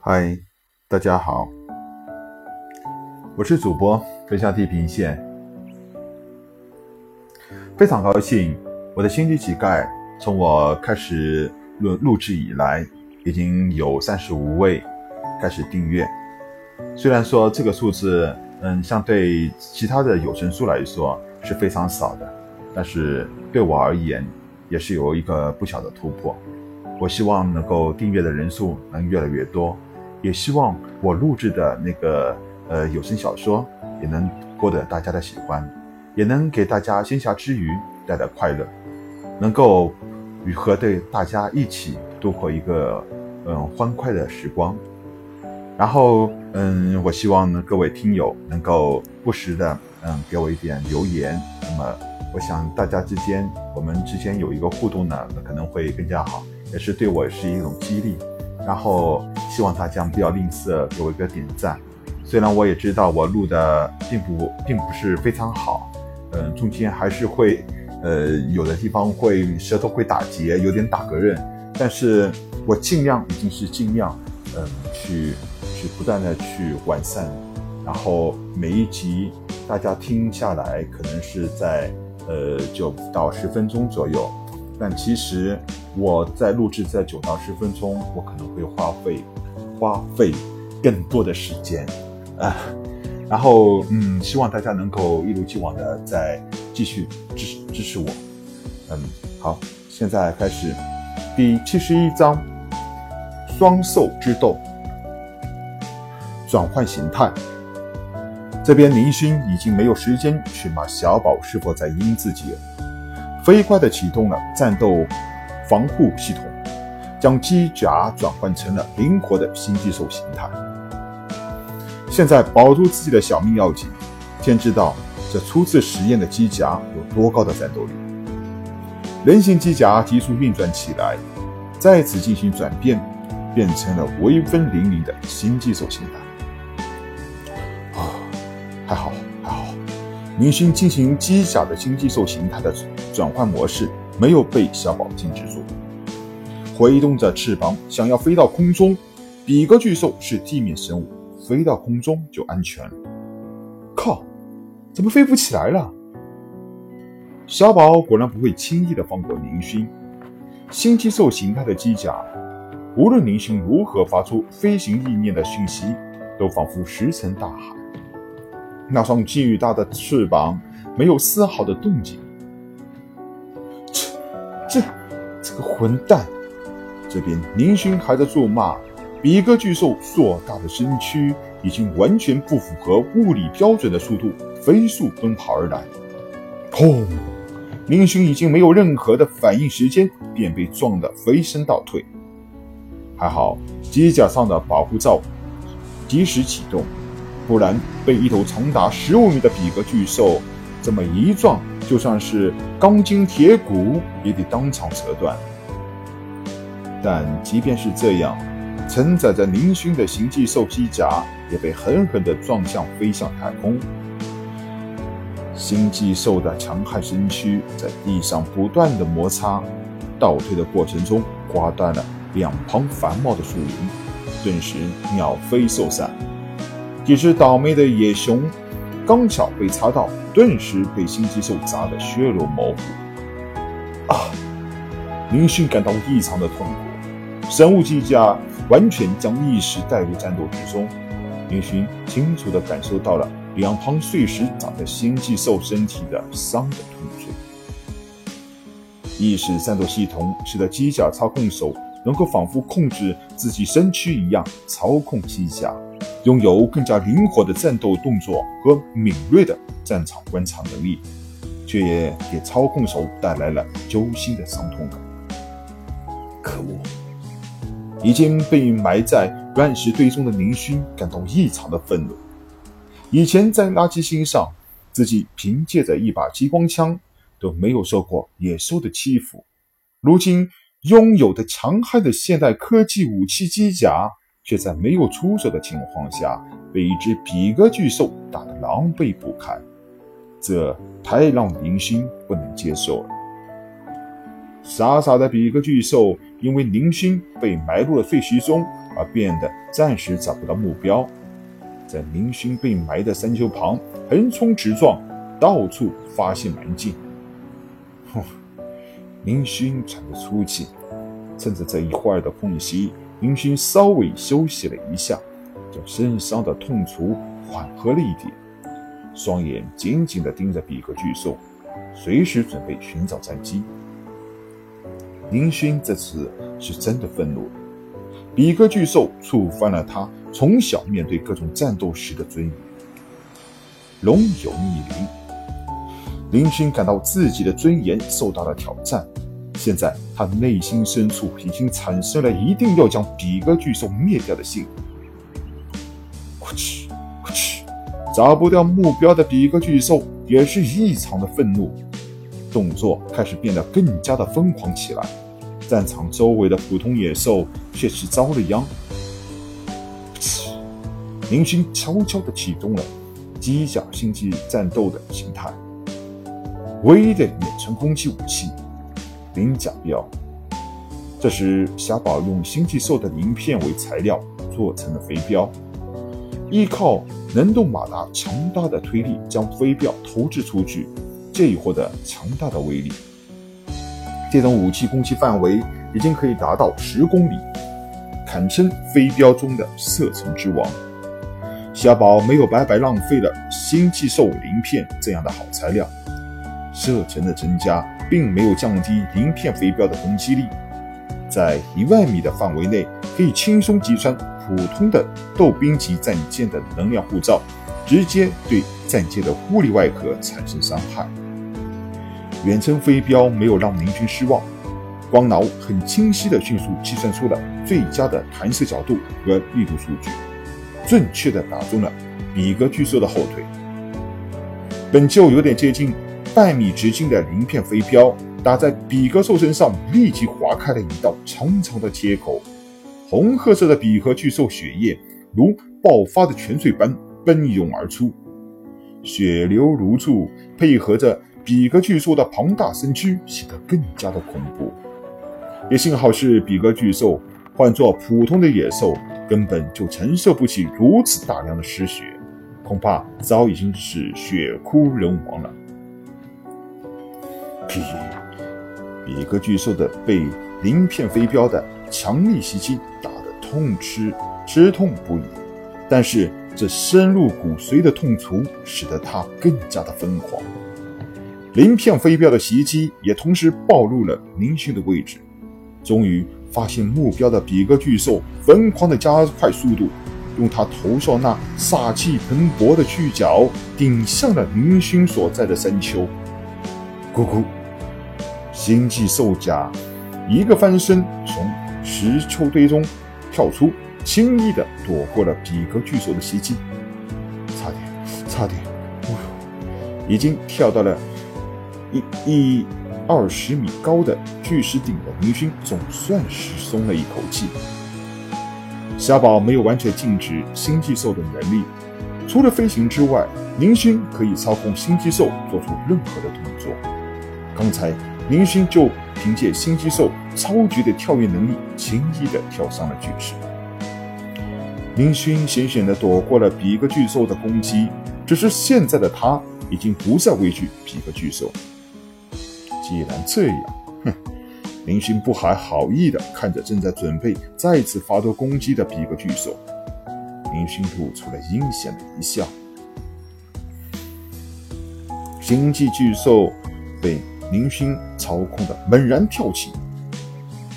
嗨，大家好，我是主播飞向地平线，非常高兴，我的心机乞丐从我开始录录制以来，已经有三十五位开始订阅。虽然说这个数字，嗯，相对其他的有声书来说是非常少的，但是对我而言，也是有一个不小的突破。我希望能够订阅的人数能越来越多，也希望我录制的那个呃有声小说也能获得大家的喜欢，也能给大家闲暇之余带来快乐，能够与和对大家一起度过一个嗯欢快的时光。然后嗯，我希望呢各位听友能够不时的嗯给我一点留言，那么我想大家之间我们之间有一个互动呢，可能会更加好。也是对我是一种激励，然后希望大家不要吝啬给我一个点赞。虽然我也知道我录的并不并不是非常好，嗯，中间还是会，呃，有的地方会舌头会打结，有点打嗝韧，但是我尽量已经是尽量，嗯，去去不断的去完善，然后每一集大家听下来可能是在呃九到十分钟左右。但其实我在录制在九到十分钟，我可能会花费花费更多的时间啊。然后嗯，希望大家能够一如既往的再继续支持支持我。嗯，好，现在开始第七十一章双兽之斗转换形态。这边林勋已经没有时间去骂小宝是否在阴自己。飞快的启动了战斗防护系统，将机甲转换成了灵活的新机兽形态。现在保住自己的小命要紧，天知道这初次实验的机甲有多高的战斗力。人形机甲急速运转起来，再次进行转变，变成了威风凛凛的新机兽形态。啊，还好还好，明星进行机甲的新机兽形态的。转换模式没有被小宝禁止住，挥动着翅膀想要飞到空中。比格巨兽是地面生物，飞到空中就安全。靠，怎么飞不起来了？小宝果然不会轻易的放过林勋。新机兽形态的机甲，无论林勋如何发出飞行意念的讯息，都仿佛石沉大海。那双巨大的翅膀没有丝毫的动静。这这个混蛋！这边宁勋还在咒骂比格巨兽硕大的身躯已经完全不符合物理标准的速度飞速奔跑而来。轰！宁勋已经没有任何的反应时间，便被撞得飞身倒退。还好机甲上的保护罩及时启动，不然被一头长达十五米的比格巨兽这么一撞。就算是钢筋铁骨，也得当场折断。但即便是这样，承载着林勋的行迹兽机甲也被狠狠地撞向，飞向太空。星际兽的强悍身躯在地上不断的摩擦，倒退的过程中刮断了两旁繁茂的树林，顿时鸟飞兽散。几只倒霉的野熊刚巧被擦到。顿时被星际兽砸得血肉模糊。啊！林勋感到异常的痛苦，生物机甲完全将意识带入战斗之中。林勋清楚地感受到了两旁碎石砸在星际兽身体的伤的痛楚。意识战斗系统使得机甲操控手能够仿佛控制自己身躯一样操控机甲。拥有更加灵活的战斗动作和敏锐的战场观察能力，却也给操控手带来了揪心的伤痛感。可恶！已经被埋在乱石堆中的林勋感到异常的愤怒。以前在垃圾星上，自己凭借着一把激光枪都没有受过野兽的欺负，如今拥有的强悍的现代科技武器机甲。却在没有出手的情况下，被一只比格巨兽打得狼狈不堪，这太让林勋不能接受了。傻傻的比格巨兽因为林勋被埋入了废墟中而变得暂时找不到目标。在林勋被埋的山丘旁横冲直撞，到处发现蛮劲。哼，林勋喘着粗气，趁着这一会儿的空隙，林勋稍微休息了一下，将身上的痛楚缓和了一点，双眼紧紧地盯着比格巨兽，随时准备寻找战机。林勋这次是真的愤怒了，比格巨兽触犯了他。从小面对各种战斗时的尊严，龙有逆鳞，林勋感到自己的尊严受到了挑战。现在他内心深处已经产生了一定要将比格巨兽灭掉的信念。咕哧咕哧，找不掉目标的比格巨兽也是异常的愤怒，动作开始变得更加的疯狂起来。战场周围的普通野兽却是遭了殃。林星悄悄地启动了机甲星际战斗的形态，唯一的远程攻击武器——鳞甲镖。这时，小宝用星际兽的鳞片为材料做成了飞镖，依靠能动马达强大的推力将飞镖投掷出去，借以获得强大的威力。这种武器攻击范围已经可以达到十公里，堪称飞镖中的射程之王。小宝没有白白浪费了星际兽鳞片这样的好材料，射程的增加并没有降低鳞片飞镖的攻击力，在一万米的范围内可以轻松击穿普通的斗兵级战舰的能量护罩，直接对战舰的物理外壳产生伤害。远程飞镖没有让明军失望，光脑很清晰地迅速计算出了最佳的弹射角度和力度数据。准确地打中了比格巨兽的后腿，本就有点接近半米直径的鳞片飞镖打在比格兽身上，立即划开了一道长长的切口。红褐色的比格巨兽血液如爆发的泉水般奔涌而出，血流如注，配合着比格巨兽的庞大身躯，显得更加的恐怖。也幸好是比格巨兽，换做普通的野兽。根本就承受不起如此大量的失血，恐怕早已经是血枯人亡了。噼！比格巨兽的被鳞片飞镖的强力袭击打得痛吃吃痛不已，但是这深入骨髓的痛楚使得他更加的疯狂。鳞片飞镖的袭击也同时暴露了林星的位置，终于。发现目标的比格巨兽疯狂地加快速度，用它头上那煞气蓬勃的巨角顶向了林勋所在的山丘。咕咕，星际兽甲一个翻身从石丘堆中跳出，轻易的躲过了比格巨兽的袭击。差点，差点，哦已经跳到了一一。二十米高的巨石顶的明勋总算是松了一口气。小宝没有完全禁止星际兽的能力，除了飞行之外，明勋可以操控星际兽做出任何的动作。刚才明勋就凭借星际兽超绝的跳跃能力，轻易的跳上了巨石。明勋险险的躲过了比格巨兽的攻击，只是现在的他已经不再畏惧比格巨兽。既然这样，哼！林勋不怀好意的看着正在准备再次发动攻击的比格巨兽，林勋露出了阴险的一笑。星际巨兽被林勋操控的猛然跳起，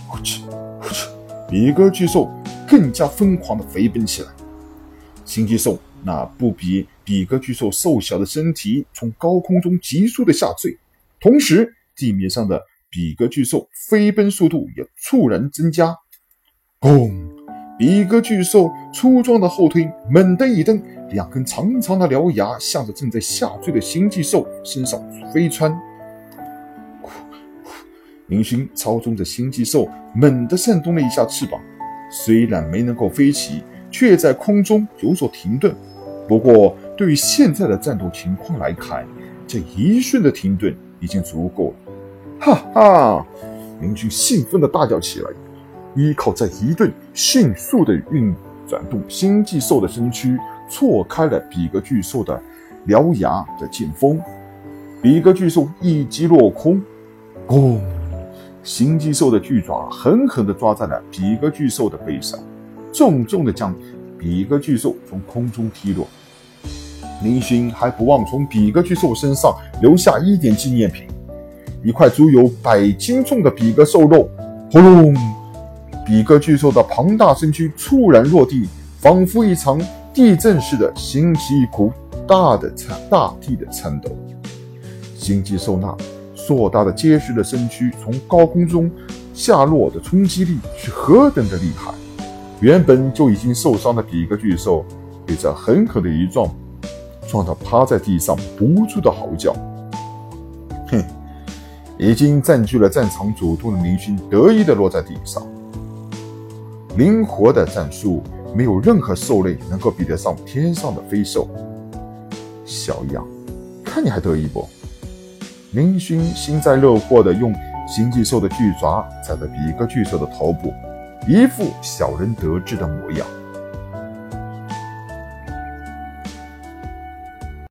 呼哧呼哧，比格巨兽更加疯狂的飞奔起来。星际兽那不比比格巨兽瘦小的身体从高空中急速的下坠，同时。地面上的比格巨兽飞奔速度也猝然增加，轰！比格巨兽粗壮的后腿猛地一蹬，两根长长的獠牙向着正在下坠的星际兽身上飞穿。林勋操纵着星际兽猛地扇动了一下翅膀，虽然没能够飞起，却在空中有所停顿。不过，对于现在的战斗情况来看，这一瞬的停顿已经足够了。哈哈！林军兴奋地大叫起来，依靠这一顿迅速的运转动，星际兽的身躯错开了比格巨兽的獠牙的剑锋，比格巨兽一击落空，咣！星际兽的巨爪狠狠地抓在了比格巨兽的背上，重重地将比格巨兽从空中踢落。林勋还不忘从比格巨兽身上留下一点纪念品，一块足有百斤重的比格兽肉。轰隆！比格巨兽的庞大身躯猝然落地，仿佛一场地震似的，掀起一股大的颤大地的颤抖。星际兽那硕大的结实的身躯从高空中下落的冲击力是何等的厉害！原本就已经受伤的比格巨兽被这狠狠的一撞。撞得趴在地上，不住的嚎叫。哼，已经占据了战场主动的林勋得意的落在地上。灵活的战术，没有任何兽类能够比得上天上的飞兽。小样，看你还得意不？林勋幸灾乐祸地用星际兽的巨爪踩着比格巨兽的头部，一副小人得志的模样。